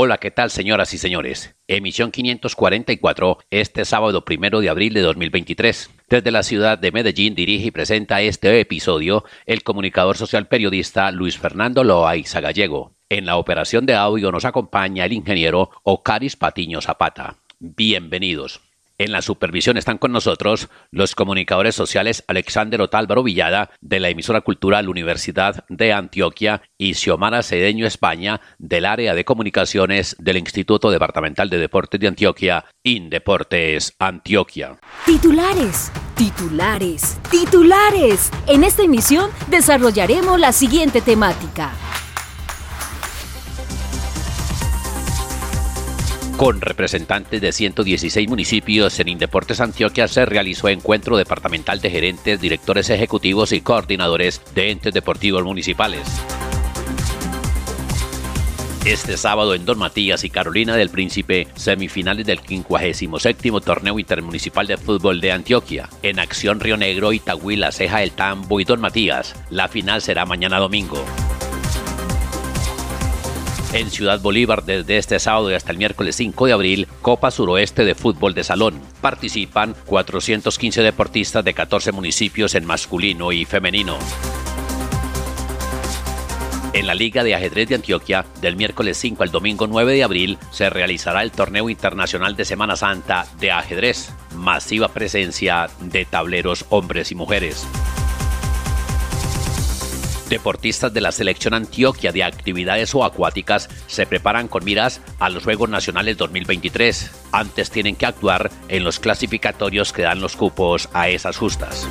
Hola, ¿qué tal señoras y señores? Emisión 544, este sábado primero de abril de 2023. Desde la ciudad de Medellín dirige y presenta este episodio el comunicador social periodista Luis Fernando Loaiza Gallego. En la operación de audio nos acompaña el ingeniero Ocaris Patiño Zapata. Bienvenidos. En la supervisión están con nosotros los comunicadores sociales Alexander Otálvaro Villada de la emisora cultural Universidad de Antioquia y Xiomara Cedeño España del área de comunicaciones del Instituto Departamental de Deportes de Antioquia, Indeportes Antioquia. Titulares, titulares, titulares. En esta emisión desarrollaremos la siguiente temática. Con representantes de 116 municipios en Indeportes Antioquia se realizó encuentro departamental de gerentes, directores ejecutivos y coordinadores de entes deportivos municipales. Este sábado en Don Matías y Carolina del Príncipe, semifinales del 57 Torneo Intermunicipal de Fútbol de Antioquia. En acción Río Negro, Itagüí, La Ceja, El Tambo y Don Matías. La final será mañana domingo. En Ciudad Bolívar, desde este sábado y hasta el miércoles 5 de abril, Copa Suroeste de Fútbol de Salón. Participan 415 deportistas de 14 municipios en masculino y femenino. En la Liga de Ajedrez de Antioquia, del miércoles 5 al domingo 9 de abril, se realizará el Torneo Internacional de Semana Santa de Ajedrez. Masiva presencia de tableros hombres y mujeres. Deportistas de la selección Antioquia de actividades o acuáticas se preparan con miras a los Juegos Nacionales 2023. Antes tienen que actuar en los clasificatorios que dan los cupos a esas justas.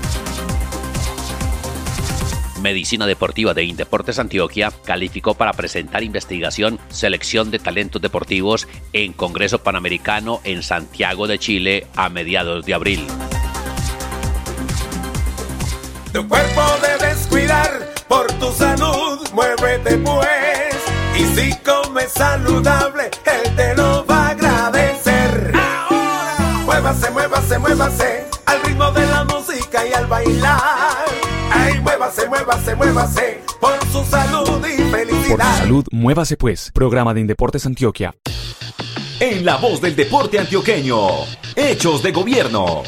Medicina Deportiva de Indeportes Antioquia calificó para presentar investigación Selección de Talentos Deportivos en Congreso Panamericano en Santiago de Chile a mediados de abril. Tu cuerpo cuidar por tu salud, muévete pues. Y si comes saludable, él te lo va a agradecer. Ahora, muévase, muévase, muévase, al ritmo de la música y al bailar. Ay, muévase, muévase, muévase, por su salud y felicidad. Por tu salud, muévase pues. Programa de Indeportes Antioquia. En la voz del deporte antioqueño, Hechos de Gobierno.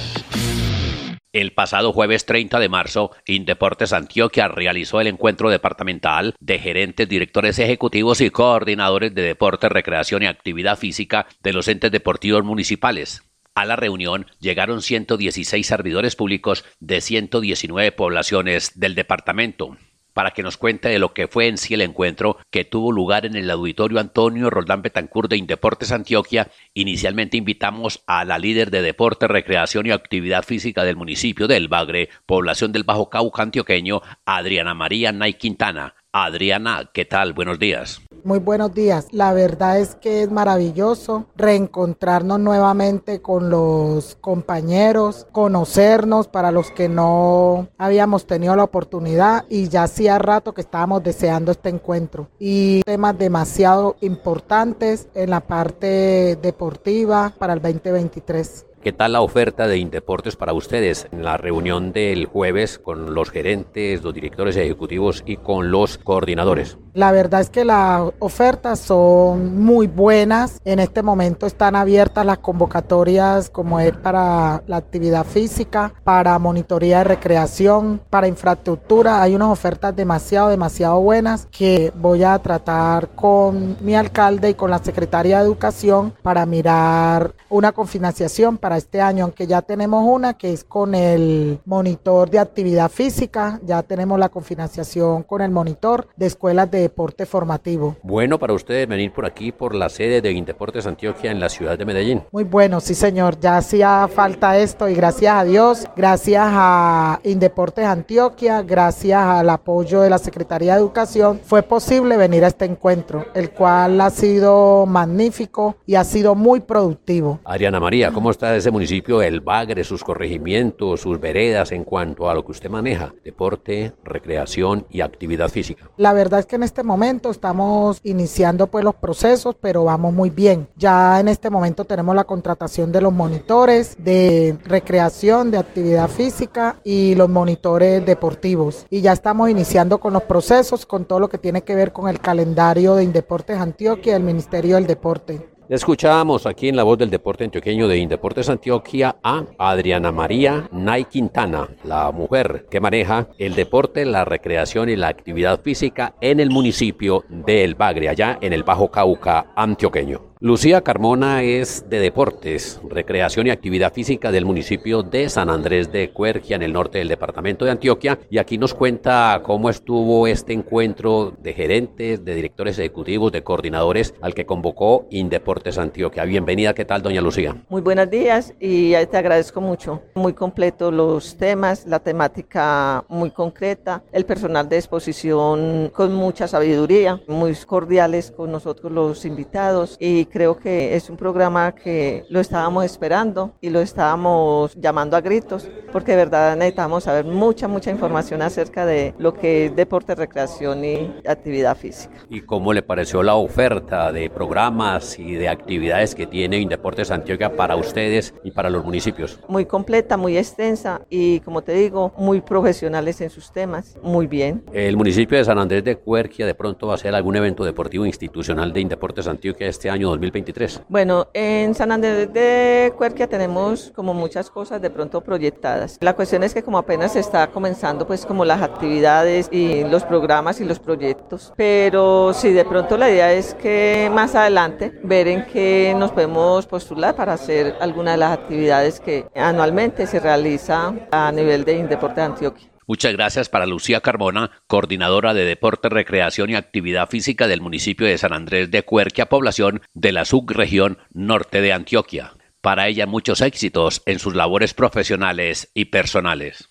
El pasado jueves 30 de marzo, Indeportes Antioquia realizó el encuentro departamental de gerentes, directores ejecutivos y coordinadores de deporte, recreación y actividad física de los entes deportivos municipales. A la reunión llegaron 116 servidores públicos de 119 poblaciones del departamento para que nos cuente de lo que fue en sí el encuentro que tuvo lugar en el auditorio Antonio Roldán Betancur de Indeportes Antioquia. Inicialmente invitamos a la líder de deporte, recreación y actividad física del municipio de El Bagre, población del Bajo Cauca antioqueño, Adriana María Nay Quintana. Adriana, ¿qué tal? Buenos días. Muy buenos días. La verdad es que es maravilloso reencontrarnos nuevamente con los compañeros, conocernos para los que no habíamos tenido la oportunidad y ya hacía rato que estábamos deseando este encuentro. Y temas demasiado importantes en la parte deportiva para el 2023. ¿Qué tal la oferta de Indeportes para ustedes en la reunión del jueves con los gerentes, los directores ejecutivos y con los coordinadores? La verdad es que las ofertas son muy buenas. En este momento están abiertas las convocatorias como es para la actividad física, para monitoría de recreación, para infraestructura. Hay unas ofertas demasiado, demasiado buenas que voy a tratar con mi alcalde y con la secretaria de Educación para mirar una confinanciación para para este año, aunque ya tenemos una que es con el monitor de actividad física, ya tenemos la confinanciación con el monitor de escuelas de deporte formativo. Bueno para ustedes venir por aquí, por la sede de Indeportes Antioquia en la ciudad de Medellín. Muy bueno, sí señor, ya hacía falta esto y gracias a Dios, gracias a Indeportes Antioquia, gracias al apoyo de la Secretaría de Educación, fue posible venir a este encuentro, el cual ha sido magnífico y ha sido muy productivo. Adriana María, ¿cómo está ese municipio, el Bagre, sus corregimientos, sus veredas en cuanto a lo que usted maneja? Deporte, recreación y actividad física. La verdad es que en este momento estamos iniciando pues los procesos, pero vamos muy bien. Ya en este momento tenemos la contratación de los monitores de recreación, de actividad física y los monitores deportivos. Y ya estamos iniciando con los procesos, con todo lo que tiene que ver con el calendario de Indeportes Antioquia, el Ministerio del Deporte. Escuchamos aquí en la voz del deporte antioqueño de Indeportes Antioquia a Adriana María Nay Quintana, la mujer que maneja el deporte, la recreación y la actividad física en el municipio de El Bagre, allá en el Bajo Cauca antioqueño. Lucía Carmona es de deportes, recreación y actividad física del municipio de San Andrés de Cuergia, en el norte del departamento de Antioquia, y aquí nos cuenta cómo estuvo este encuentro de gerentes, de directores ejecutivos, de coordinadores al que convocó Indeportes Antioquia. Bienvenida, ¿qué tal, doña Lucía? Muy buenos días y te agradezco mucho. Muy completo los temas, la temática muy concreta, el personal de exposición con mucha sabiduría, muy cordiales con nosotros los invitados y creo que es un programa que lo estábamos esperando y lo estábamos llamando a gritos, porque de verdad necesitamos saber mucha, mucha información acerca de lo que es deporte, recreación y actividad física. ¿Y cómo le pareció la oferta de programas y de actividades que tiene Indeportes Antioquia para ustedes y para los municipios? Muy completa, muy extensa y, como te digo, muy profesionales en sus temas. Muy bien. El municipio de San Andrés de Cuerquia de pronto va a hacer algún evento deportivo institucional de Indeportes Antioquia este año 2023? Bueno, en San Andrés de Cuerquia tenemos como muchas cosas de pronto proyectadas. La cuestión es que como apenas está comenzando pues como las actividades y los programas y los proyectos, pero sí de pronto la idea es que más adelante ver en qué nos podemos postular para hacer alguna de las actividades que anualmente se realiza a nivel de Indeporte de Antioquia. Muchas gracias para Lucía Carmona, coordinadora de Deporte, Recreación y Actividad Física del municipio de San Andrés de Cuerquia, población de la subregión norte de Antioquia. Para ella muchos éxitos en sus labores profesionales y personales.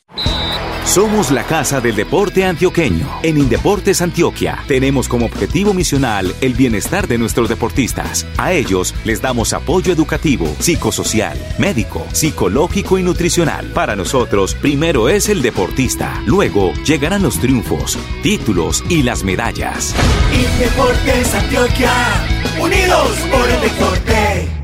Somos la Casa del Deporte Antioqueño. En Indeportes Antioquia tenemos como objetivo misional el bienestar de nuestros deportistas. A ellos les damos apoyo educativo, psicosocial, médico, psicológico y nutricional. Para nosotros, primero es el deportista, luego llegarán los triunfos, títulos y las medallas. Indeportes Antioquia, unidos por el deporte.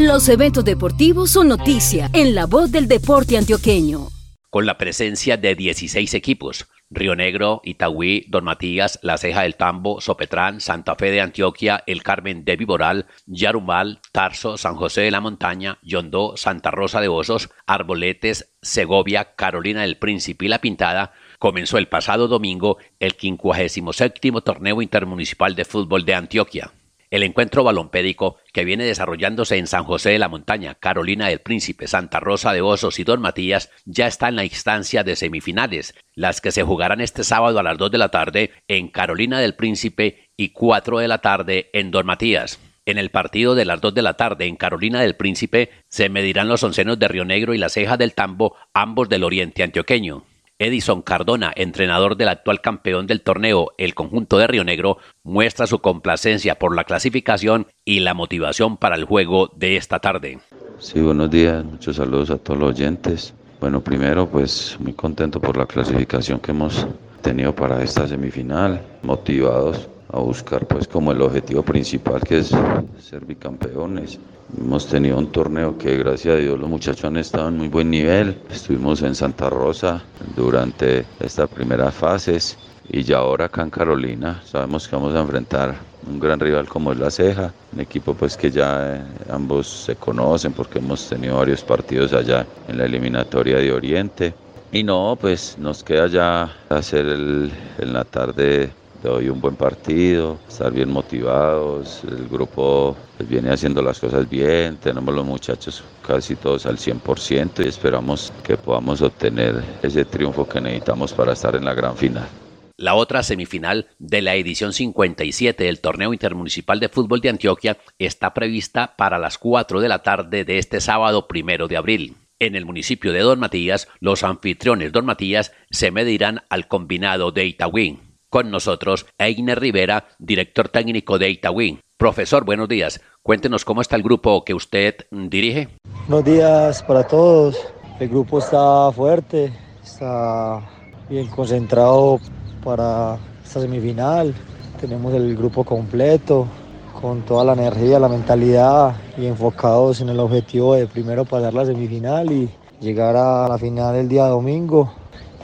Los eventos deportivos son noticia en la voz del deporte antioqueño con la presencia de 16 equipos, Río Negro, Itagüí, Don Matías, La Ceja del Tambo, Sopetrán, Santa Fe de Antioquia, El Carmen de Viboral, Yarumal, Tarso, San José de la Montaña, Yondó, Santa Rosa de Osos, Arboletes, Segovia, Carolina del Príncipe y La Pintada, comenzó el pasado domingo el 57 Torneo Intermunicipal de Fútbol de Antioquia. El encuentro balompédico que viene desarrollándose en San José de la Montaña, Carolina del Príncipe, Santa Rosa de Osos y Don Matías ya está en la instancia de semifinales, las que se jugarán este sábado a las 2 de la tarde en Carolina del Príncipe y 4 de la tarde en Don Matías. En el partido de las 2 de la tarde en Carolina del Príncipe se medirán los oncenos de Río Negro y la ceja del Tambo, ambos del oriente antioqueño. Edison Cardona, entrenador del actual campeón del torneo, el conjunto de Río Negro, muestra su complacencia por la clasificación y la motivación para el juego de esta tarde. Sí, buenos días, muchos saludos a todos los oyentes. Bueno, primero pues muy contento por la clasificación que hemos tenido para esta semifinal, motivados a buscar pues como el objetivo principal que es ser bicampeones. Hemos tenido un torneo que gracias a Dios los muchachos han estado en muy buen nivel. Estuvimos en Santa Rosa durante estas primeras fases y ya ahora acá en Carolina sabemos que vamos a enfrentar un gran rival como es la Ceja, un equipo pues que ya eh, ambos se conocen porque hemos tenido varios partidos allá en la eliminatoria de Oriente. Y no, pues nos queda ya hacer el, en la tarde de hoy un buen partido, estar bien motivados, el grupo pues, viene haciendo las cosas bien, tenemos los muchachos casi todos al 100% y esperamos que podamos obtener ese triunfo que necesitamos para estar en la gran final. La otra semifinal de la edición 57 del Torneo Intermunicipal de Fútbol de Antioquia está prevista para las 4 de la tarde de este sábado primero de abril. En el municipio de Don Matías, los anfitriones Don Matías se medirán al combinado de Itagüí. Con nosotros, Einer Rivera, director técnico de Itagüí. Profesor, buenos días. Cuéntenos cómo está el grupo que usted dirige. Buenos días para todos. El grupo está fuerte, está bien concentrado para esta semifinal. Tenemos el grupo completo, con toda la energía, la mentalidad y enfocados en el objetivo de primero pasar la semifinal y llegar a la final el día domingo.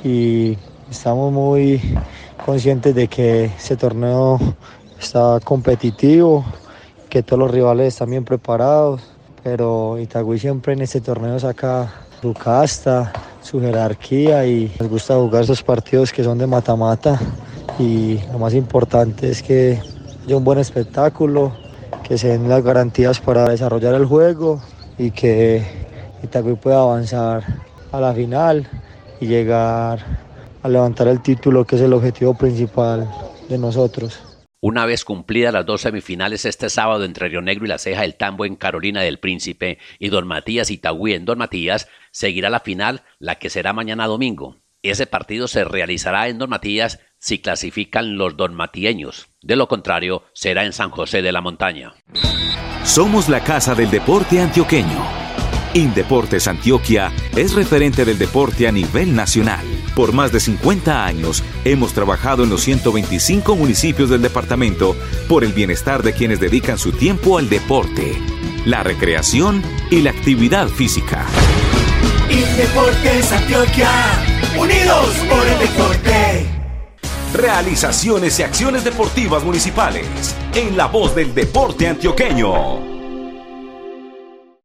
Y estamos muy conscientes de que este torneo está competitivo, que todos los rivales están bien preparados, pero Itagüí siempre en este torneo saca su casta, su jerarquía y nos gusta jugar esos partidos que son de mata-mata. Y lo más importante es que haya un buen espectáculo, que se den las garantías para desarrollar el juego y que Itagüí pueda avanzar a la final y llegar a levantar el título que es el objetivo principal de nosotros. Una vez cumplidas las dos semifinales este sábado entre Río Negro y La Ceja el Tambo en Carolina del Príncipe y Don Matías y Tagüí en Don Matías, seguirá la final, la que será mañana domingo. Ese partido se realizará en Don Matías si clasifican los donmatieños. De lo contrario, será en San José de la Montaña. Somos la casa del deporte antioqueño Indeportes Antioquia es referente del deporte a nivel nacional. Por más de 50 años hemos trabajado en los 125 municipios del departamento por el bienestar de quienes dedican su tiempo al deporte, la recreación y la actividad física. Indeportes Antioquia, unidos por el deporte. Realizaciones y acciones deportivas municipales en la voz del deporte antioqueño.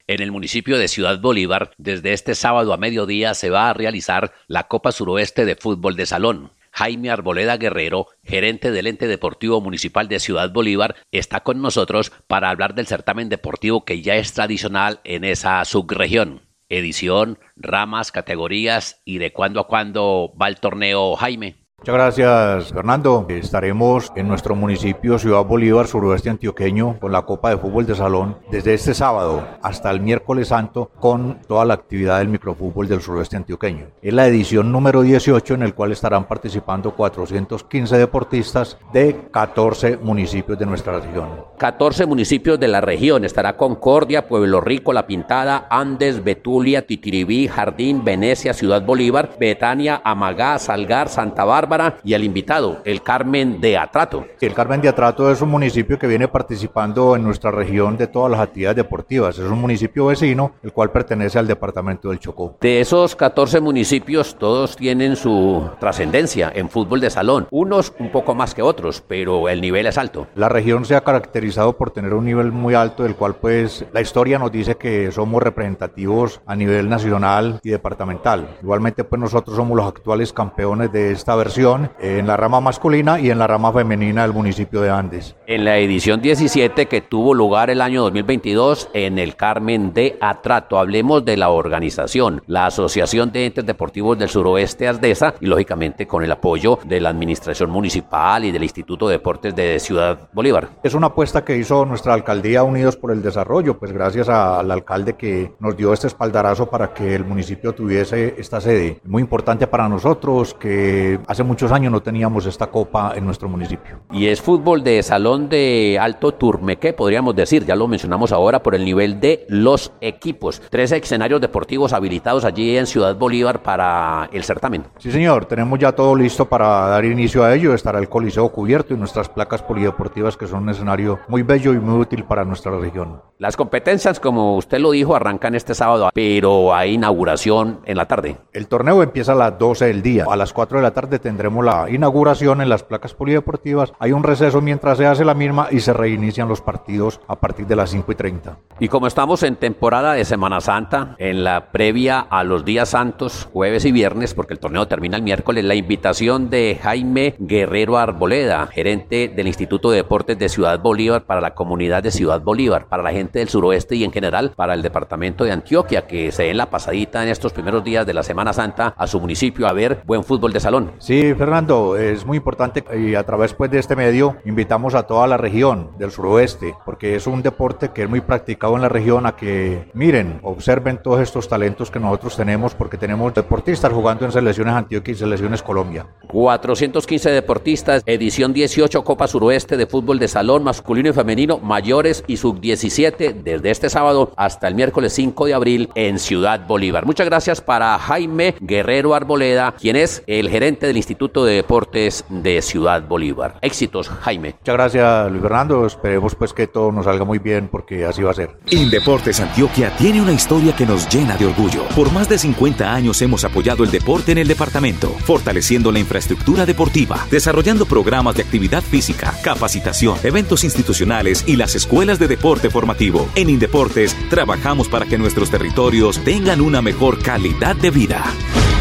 En el municipio de Ciudad Bolívar, desde este sábado a mediodía se va a realizar la Copa Suroeste de Fútbol de Salón. Jaime Arboleda Guerrero, gerente del ente deportivo municipal de Ciudad Bolívar, está con nosotros para hablar del certamen deportivo que ya es tradicional en esa subregión. Edición, ramas, categorías y de cuándo a cuándo va el torneo Jaime. Muchas gracias, Fernando. Estaremos en nuestro municipio Ciudad Bolívar, suroeste antioqueño, con la Copa de Fútbol de Salón desde este sábado hasta el miércoles santo con toda la actividad del microfútbol del suroeste antioqueño. Es la edición número 18 en el cual estarán participando 415 deportistas de 14 municipios de nuestra región. 14 municipios de la región. Estará Concordia, Pueblo Rico, La Pintada, Andes, Betulia, Titiribí, Jardín, Venecia, Ciudad Bolívar, Betania, Amagá, Salgar, Santa Bárbara, y el invitado, el Carmen de Atrato. El Carmen de Atrato es un municipio que viene participando en nuestra región de todas las actividades deportivas. Es un municipio vecino, el cual pertenece al departamento del Chocó. De esos 14 municipios, todos tienen su trascendencia en fútbol de salón. Unos un poco más que otros, pero el nivel es alto. La región se ha caracterizado por tener un nivel muy alto, del cual pues la historia nos dice que somos representativos a nivel nacional y departamental. Igualmente pues nosotros somos los actuales campeones de esta versión en la rama masculina y en la rama femenina del municipio de Andes. En la edición 17 que tuvo lugar el año 2022 en el Carmen de Atrato, hablemos de la organización, la Asociación de Entes Deportivos del Suroeste Asdesa y lógicamente con el apoyo de la Administración Municipal y del Instituto de Deportes de Ciudad Bolívar. Es una apuesta que hizo nuestra alcaldía Unidos por el Desarrollo, pues gracias al alcalde que nos dio este espaldarazo para que el municipio tuviese esta sede. Muy importante para nosotros que hace muchos años no teníamos esta copa en nuestro municipio. Y es fútbol de salón de alto turmeque, podríamos decir, ya lo mencionamos ahora por el nivel de los equipos. Tres escenarios deportivos habilitados allí en Ciudad Bolívar para el certamen. Sí, señor, tenemos ya todo listo para dar inicio a ello. Estará el Coliseo cubierto y nuestras placas polideportivas que son un escenario muy bello y muy útil para nuestra región. Las competencias, como usted lo dijo, arrancan este sábado, pero hay inauguración en la tarde. El torneo empieza a las 12 del día. A las 4 de la tarde tendrá tendremos la inauguración en las placas polideportivas. Hay un receso mientras se hace la misma y se reinician los partidos a partir de las 5 y 30. Y como estamos en temporada de Semana Santa, en la previa a los días santos, jueves y viernes, porque el torneo termina el miércoles, la invitación de Jaime Guerrero Arboleda, gerente del Instituto de Deportes de Ciudad Bolívar para la comunidad de Ciudad Bolívar, para la gente del suroeste y en general para el departamento de Antioquia, que se den la pasadita en estos primeros días de la Semana Santa a su municipio a ver buen fútbol de salón. Sí, Fernando, es muy importante y a través pues, de este medio invitamos a toda la región del suroeste, porque es un deporte que es muy practicado en la región a que miren, observen todos estos talentos que nosotros tenemos, porque tenemos deportistas jugando en selecciones Antioquia y selecciones Colombia. 415 deportistas, edición 18 Copa Suroeste de fútbol de salón masculino y femenino, mayores y sub-17, desde este sábado hasta el miércoles 5 de abril en Ciudad Bolívar. Muchas gracias para Jaime Guerrero Arboleda, quien es el gerente del Instituto de Deportes de Ciudad Bolívar. Éxitos, Jaime. Muchas gracias, Luis Fernando. Esperemos pues que todo nos salga muy bien porque así va a ser. Indeportes Antioquia tiene una historia que nos llena de orgullo. Por más de 50 años hemos apoyado el deporte en el departamento, fortaleciendo la infraestructura deportiva, desarrollando programas de actividad física, capacitación, eventos institucionales y las escuelas de deporte formativo. En Indeportes trabajamos para que nuestros territorios tengan una mejor calidad de vida.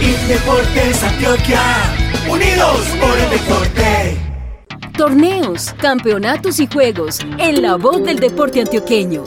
Indeportes Antioquia, unidos por el deporte. Torneos, campeonatos y juegos en la voz del deporte antioqueño.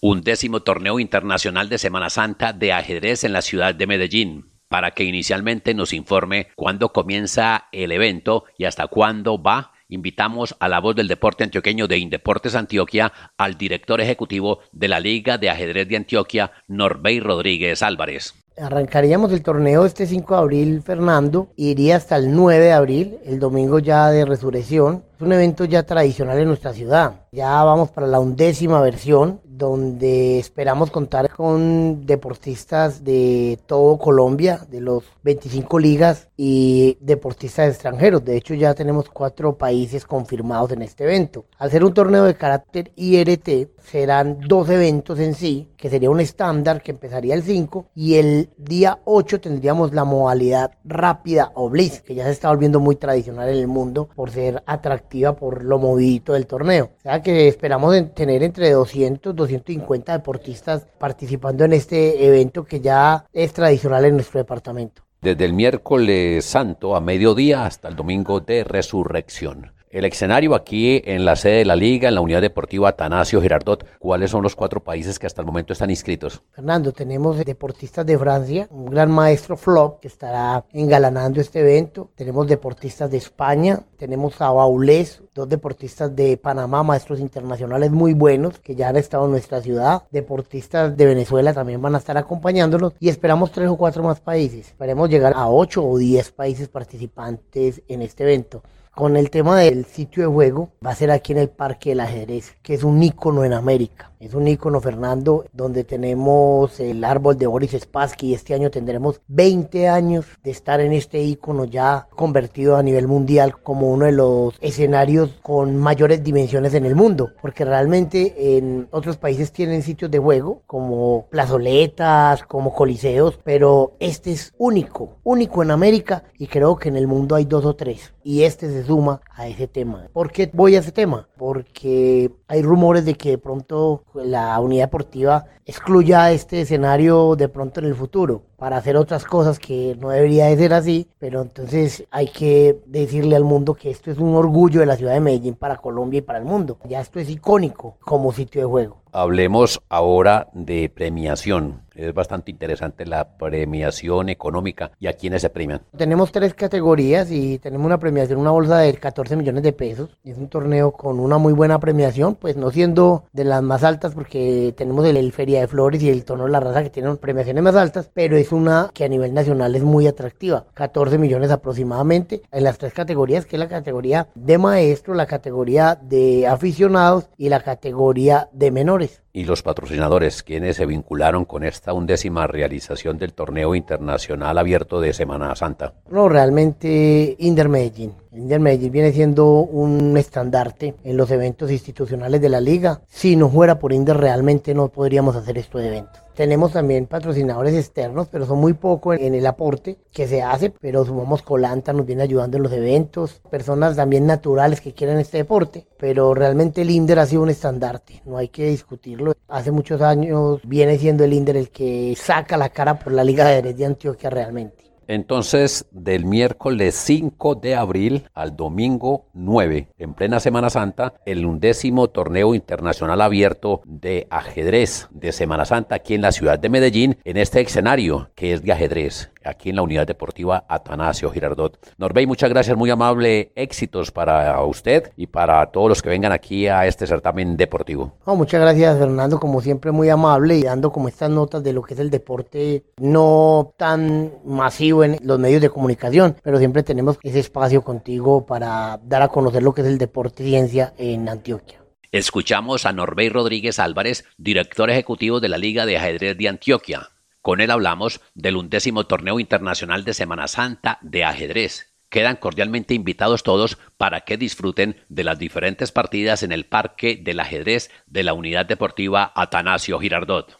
Un décimo torneo internacional de Semana Santa de ajedrez en la ciudad de Medellín para que inicialmente nos informe cuándo comienza el evento y hasta cuándo va invitamos a la voz del deporte antioqueño de Indeportes Antioquia al director ejecutivo de la Liga de Ajedrez de Antioquia, Norbey Rodríguez Álvarez. Arrancaríamos el torneo este 5 de abril, Fernando, iría hasta el 9 de abril, el domingo ya de resurrección. Es un evento ya tradicional en nuestra ciudad. Ya vamos para la undécima versión, donde esperamos contar con deportistas de todo Colombia, de los 25 ligas y deportistas extranjeros. De hecho, ya tenemos cuatro países confirmados en este evento. Al ser un torneo de carácter IRT, serán dos eventos en sí, que sería un estándar que empezaría el 5 y el día 8 tendríamos la modalidad rápida o blitz, que ya se está volviendo muy tradicional en el mundo por ser atractiva por lo movidito del torneo. O sea que esperamos tener entre 200 250 deportistas participando en este evento que ya es tradicional en nuestro departamento. Desde el miércoles santo a mediodía hasta el domingo de resurrección. El escenario aquí en la sede de la liga, en la unidad deportiva Atanasio Girardot, ¿cuáles son los cuatro países que hasta el momento están inscritos? Fernando, tenemos deportistas de Francia, un gran maestro Flop que estará engalanando este evento. Tenemos deportistas de España, tenemos a Baulés, dos deportistas de Panamá, maestros internacionales muy buenos que ya han estado en nuestra ciudad. Deportistas de Venezuela también van a estar acompañándonos y esperamos tres o cuatro más países. Esperemos llegar a ocho o diez países participantes en este evento con el tema del sitio de juego, va a ser aquí en el Parque del Ajedrez, que es un ícono en América. Es un ícono, Fernando, donde tenemos el árbol de Boris Spassky este año tendremos 20 años de estar en este ícono ya convertido a nivel mundial como uno de los escenarios con mayores dimensiones en el mundo, porque realmente en otros países tienen sitios de juego como plazoletas, como coliseos, pero este es único, único en América y creo que en el mundo hay dos o tres y este se suma a ese tema. ¿Por qué voy a ese tema? Porque hay rumores de que de pronto la unidad deportiva excluya este escenario de pronto en el futuro para hacer otras cosas que no debería de ser así, pero entonces hay que decirle al mundo que esto es un orgullo de la ciudad de Medellín para Colombia y para el mundo. Ya esto es icónico como sitio de juego. Hablemos ahora de premiación. Es bastante interesante la premiación económica y a quiénes se premian. Tenemos tres categorías y tenemos una premiación, una bolsa de 14 millones de pesos. Es un torneo con una muy buena premiación, pues no siendo de las más altas porque tenemos el, Feria de Flores y el Tono de la Raza que tienen premiaciones más altas, pero es una que a nivel nacional es muy atractiva. 14 millones aproximadamente en las tres categorías, que es la categoría de maestro, la categoría de aficionados y la categoría de menores. y los patrocinadores, quienes se vincularon con esta undécima realización del torneo internacional abierto de Semana Santa? No, realmente Inder Medellín. Inder Medellín viene siendo un estandarte en los eventos institucionales de la liga. Si no fuera por Inder realmente no podríamos hacer estos eventos. Tenemos también patrocinadores externos, pero son muy poco en el aporte que se hace, pero sumamos Colanta, nos viene ayudando en los eventos, personas también naturales que quieren este deporte, pero realmente el INDER ha sido un estandarte, no hay que discutirlo. Hace muchos años viene siendo el INDER el que saca la cara por la Liga de Ajedrez de Antioquia realmente. Entonces, del miércoles 5 de abril al domingo 9, en plena Semana Santa, el undécimo torneo internacional abierto de ajedrez de Semana Santa aquí en la ciudad de Medellín, en este escenario que es de ajedrez aquí en la unidad deportiva Atanasio Girardot. Norbey, muchas gracias, muy amable, éxitos para usted y para todos los que vengan aquí a este certamen deportivo. muchas gracias, Fernando, como siempre muy amable y dando como estas notas de lo que es el deporte no tan masivo en los medios de comunicación, pero siempre tenemos ese espacio contigo para dar a conocer lo que es el deporte ciencia en Antioquia. Escuchamos a Norbey Rodríguez Álvarez, director ejecutivo de la Liga de Ajedrez de Antioquia. Con él hablamos del undécimo torneo internacional de Semana Santa de ajedrez. Quedan cordialmente invitados todos para que disfruten de las diferentes partidas en el Parque del Ajedrez de la Unidad Deportiva Atanasio Girardot.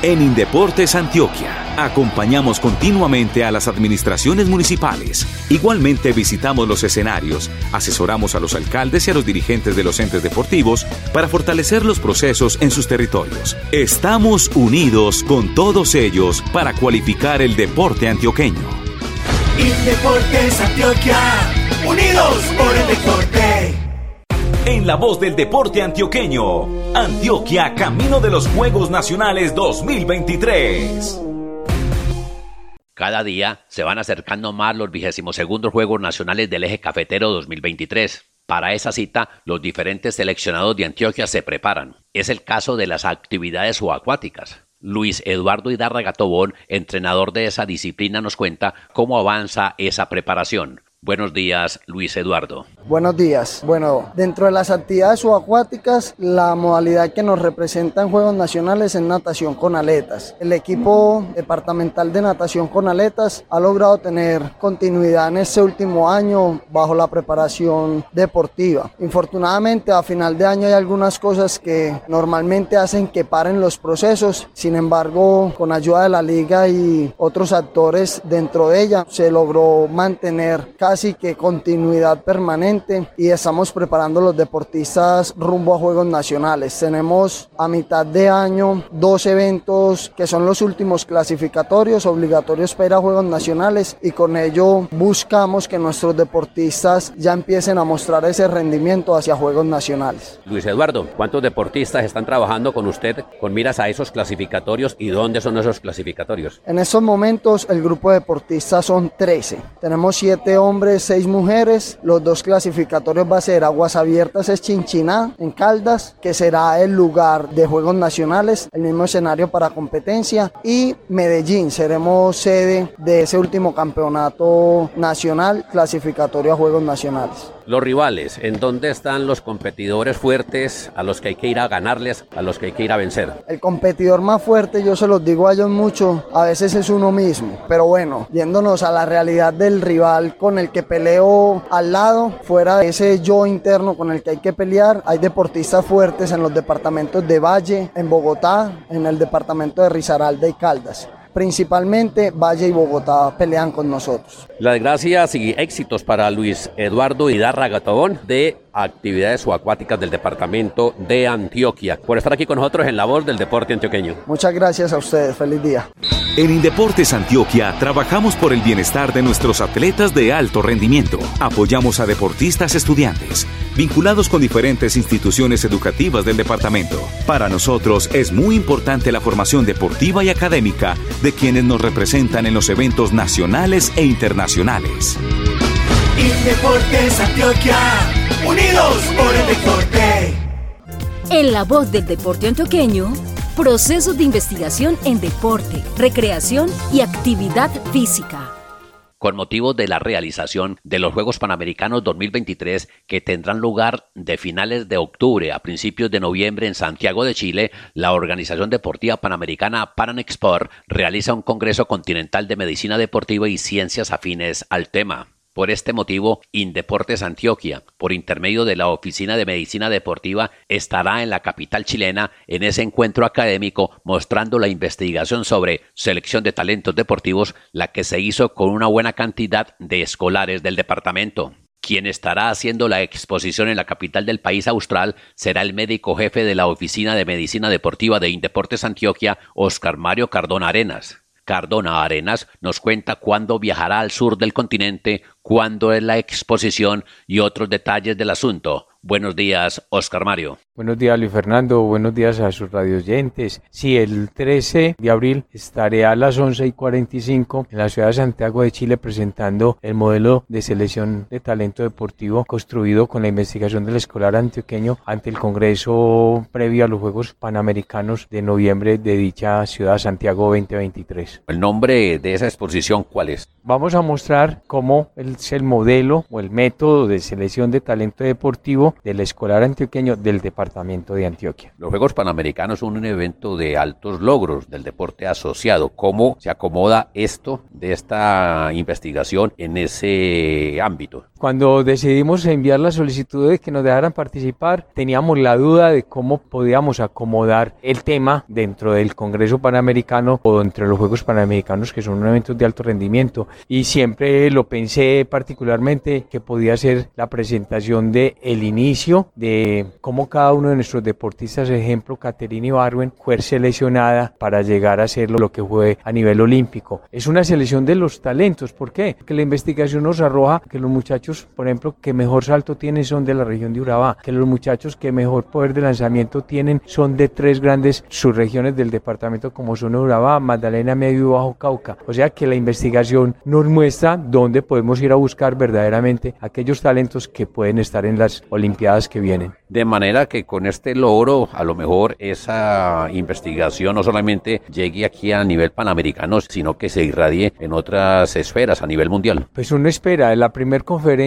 En Indeportes Antioquia acompañamos continuamente a las administraciones municipales. Igualmente visitamos los escenarios, asesoramos a los alcaldes y a los dirigentes de los entes deportivos para fortalecer los procesos en sus territorios. Estamos unidos con todos ellos para cualificar el deporte antioqueño. Indeportes Antioquia, unidos por el deporte en la voz del deporte antioqueño. Antioquia, camino de los Juegos Nacionales 2023. Cada día se van acercando más los vigésimos segundos Juegos Nacionales del Eje Cafetero 2023. Para esa cita, los diferentes seleccionados de Antioquia se preparan. Es el caso de las actividades subacuáticas. Luis Eduardo Hidárraga Tobón, entrenador de esa disciplina, nos cuenta cómo avanza esa preparación. Buenos días, Luis Eduardo. Buenos días. Bueno, dentro de las actividades subacuáticas, la modalidad que nos representa en Juegos Nacionales es natación con aletas. El equipo departamental de natación con aletas ha logrado tener continuidad en este último año bajo la preparación deportiva. Infortunadamente, a final de año hay algunas cosas que normalmente hacen que paren los procesos. Sin embargo, con ayuda de la liga y otros actores dentro de ella, se logró mantener casi que continuidad permanente y estamos preparando los deportistas rumbo a Juegos Nacionales. Tenemos a mitad de año dos eventos que son los últimos clasificatorios obligatorios para ir a Juegos Nacionales y con ello buscamos que nuestros deportistas ya empiecen a mostrar ese rendimiento hacia Juegos Nacionales. Luis Eduardo, ¿cuántos deportistas están trabajando con usted con miras a esos clasificatorios y dónde son esos clasificatorios? En estos momentos el grupo de deportistas son 13. Tenemos 7 hombres seis mujeres. Los dos clasificatorios va a ser Aguas Abiertas es Chinchiná, en Caldas, que será el lugar de Juegos Nacionales, el mismo escenario para competencia. Y Medellín, seremos sede de ese último campeonato nacional clasificatorio a Juegos Nacionales. Los rivales, ¿en dónde están los competidores fuertes a los que hay que ir a ganarles, a los que hay que ir a vencer? El competidor más fuerte, yo se los digo a ellos mucho, a veces es uno mismo. Pero bueno, yéndonos a la realidad del rival con el que peleo al lado, fuera de ese yo interno con el que hay que pelear, hay deportistas fuertes en los departamentos de Valle, en Bogotá, en el departamento de Risaralda y Caldas principalmente Valle y Bogotá pelean con nosotros. Las gracias y éxitos para Luis Eduardo Hidarra Gatobón de actividades subacuáticas del departamento de Antioquia por estar aquí con nosotros en la voz del deporte antioqueño. Muchas gracias a ustedes, feliz día. En Indeportes Antioquia trabajamos por el bienestar de nuestros atletas de alto rendimiento. Apoyamos a deportistas estudiantes vinculados con diferentes instituciones educativas del departamento. Para nosotros es muy importante la formación deportiva y académica de quienes nos representan en los eventos nacionales e internacionales. Indeportes Antioquia, unidos por el deporte. En la voz del deporte antioqueño, procesos de investigación en deporte, recreación y actividad física. Con motivo de la realización de los Juegos Panamericanos 2023 que tendrán lugar de finales de octubre a principios de noviembre en Santiago de Chile, la Organización Deportiva Panamericana Panamexport realiza un Congreso Continental de Medicina Deportiva y Ciencias afines al tema. Por este motivo, Indeportes Antioquia, por intermedio de la Oficina de Medicina Deportiva, estará en la capital chilena en ese encuentro académico mostrando la investigación sobre selección de talentos deportivos, la que se hizo con una buena cantidad de escolares del departamento. Quien estará haciendo la exposición en la capital del país austral será el médico jefe de la Oficina de Medicina Deportiva de Indeportes Antioquia, Oscar Mario Cardona Arenas. Cardona Arenas nos cuenta cuándo viajará al sur del continente, cuándo es la exposición y otros detalles del asunto. Buenos días, Oscar Mario. Buenos días, Luis Fernando. Buenos días a sus radioyentes. Sí, el 13 de abril estaré a las 11 y 45 en la ciudad de Santiago de Chile presentando el modelo de selección de talento deportivo construido con la investigación del escolar antioqueño ante el Congreso previo a los Juegos Panamericanos de noviembre de dicha ciudad Santiago 2023. ¿El nombre de esa exposición cuál es? Vamos a mostrar cómo es el modelo o el método de selección de talento deportivo del escolar antioqueño del departamento de Antioquia. Los Juegos Panamericanos son un evento de altos logros del deporte asociado. ¿Cómo se acomoda esto de esta investigación en ese ámbito? Cuando decidimos enviar la solicitud de que nos dejaran participar, teníamos la duda de cómo podíamos acomodar el tema dentro del Congreso Panamericano o dentro de los Juegos Panamericanos, que son eventos de alto rendimiento. Y siempre lo pensé particularmente que podía ser la presentación de inicio de cómo cada uno de nuestros deportistas, ejemplo, Caterina Ibarwen, fue seleccionada para llegar a ser lo que fue a nivel olímpico. Es una selección de los talentos. ¿Por qué? Porque la investigación nos arroja que los muchachos por ejemplo, que mejor salto tienen son de la región de Urabá, que los muchachos que mejor poder de lanzamiento tienen son de tres grandes subregiones del departamento como son Urabá, Magdalena Medio y Bajo Cauca. O sea que la investigación nos muestra dónde podemos ir a buscar verdaderamente aquellos talentos que pueden estar en las Olimpiadas que vienen. De manera que con este logro, a lo mejor esa investigación no solamente llegue aquí a nivel panamericano, sino que se irradie en otras esferas a nivel mundial. Pues uno espera, la primera conferencia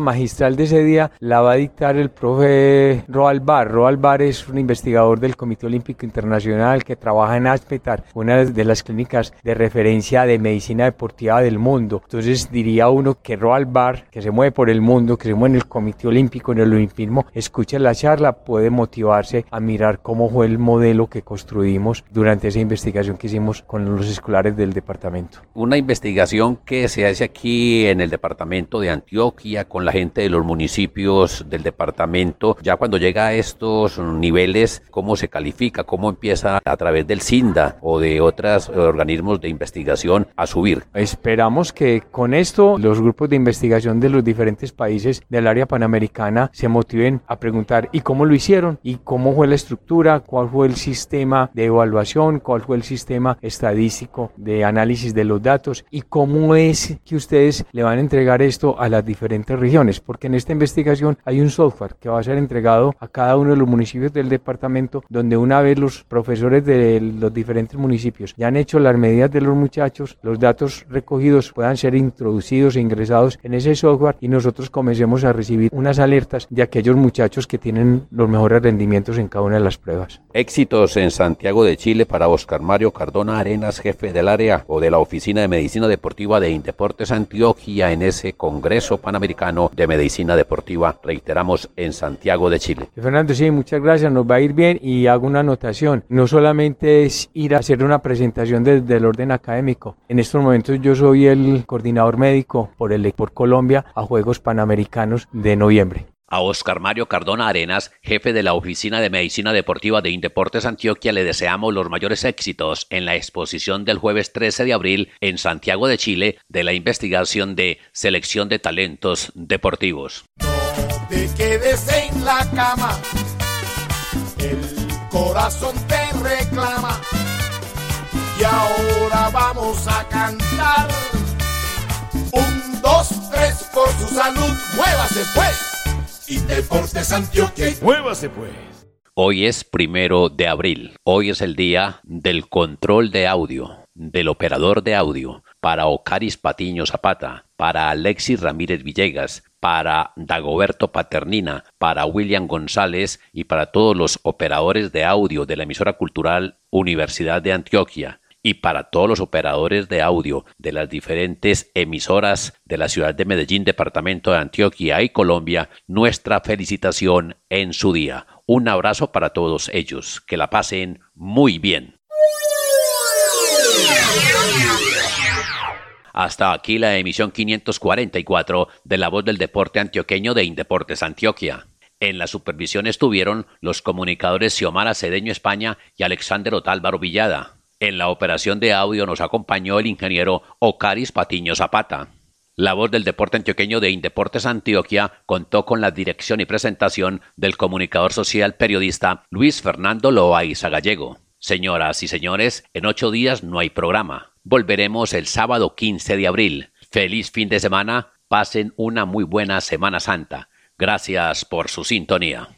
magistral de ese día la va a dictar el profe Roal Bar. Roal Bar es un investigador del Comité Olímpico Internacional que trabaja en Aspetar, una de las clínicas de referencia de medicina deportiva del mundo. Entonces diría uno que Roal Bar, que se mueve por el mundo, que se mueve en el Comité Olímpico, en el Olimpismo, escucha la charla puede motivarse a mirar cómo fue el modelo que construimos durante esa investigación que hicimos con los escolares del departamento. Una investigación que se hace aquí en el departamento de Antioquia con la gente de los municipios del departamento. Ya cuando llega a estos niveles, ¿cómo se califica? ¿Cómo empieza a través del CINDA o de otros organismos de investigación a subir? Esperamos que con esto los grupos de investigación de los diferentes países del área panamericana se motiven a preguntar y cómo lo hicieron y cómo fue la estructura, cuál fue el sistema de evaluación, cuál fue el sistema estadístico de análisis de los datos y cómo es que ustedes le van a entregar esto a las diferentes regiones, porque en esta investigación hay un software que va a ser entregado a cada uno de los municipios del departamento, donde una vez los profesores de los diferentes municipios ya han hecho las medidas de los muchachos, los datos recogidos puedan ser introducidos e ingresados en ese software y nosotros comencemos a recibir unas alertas de aquellos muchachos que tienen los mejores rendimientos en cada una de las pruebas. Éxitos en Santiago de Chile para Oscar Mario Cardona Arenas, jefe del área o de la Oficina de Medicina Deportiva de Indeportes Antioquia en ese Congreso Panamericano de Medicina Deportiva, reiteramos, en Santiago de Chile. Fernando, sí, muchas gracias, nos va a ir bien y hago una anotación. No solamente es ir a hacer una presentación desde el orden académico. En estos momentos yo soy el coordinador médico por el por Colombia a Juegos Panamericanos de noviembre. A Oscar Mario Cardona Arenas, jefe de la Oficina de Medicina Deportiva de Indeportes Antioquia, le deseamos los mayores éxitos en la exposición del jueves 13 de abril en Santiago de Chile de la investigación de selección de talentos deportivos. No te quedes en la cama, el corazón te reclama y ahora vamos a cantar. Un, dos, tres, por su salud, muévase y Deportes Antioquia. Muévase pues. Hoy es primero de abril. Hoy es el día del control de audio, del operador de audio. para Ocaris Patiño Zapata, para Alexis Ramírez Villegas, para Dagoberto Paternina, para William González y para todos los operadores de audio de la emisora cultural Universidad de Antioquia y para todos los operadores de audio de las diferentes emisoras de la ciudad de Medellín, departamento de Antioquia y Colombia, nuestra felicitación en su día. Un abrazo para todos ellos. Que la pasen muy bien. Hasta aquí la emisión 544 de La Voz del Deporte Antioqueño de Indeportes Antioquia. En la supervisión estuvieron los comunicadores Xiomara Cedeño España y Alexander Otálvaro Villada. En la operación de audio nos acompañó el ingeniero Ocaris Patiño Zapata. La voz del deporte antioqueño de Indeportes Antioquia contó con la dirección y presentación del comunicador social periodista Luis Fernando Loaiza Gallego. Señoras y señores, en ocho días no hay programa. Volveremos el sábado 15 de abril. Feliz fin de semana. Pasen una muy buena Semana Santa. Gracias por su sintonía.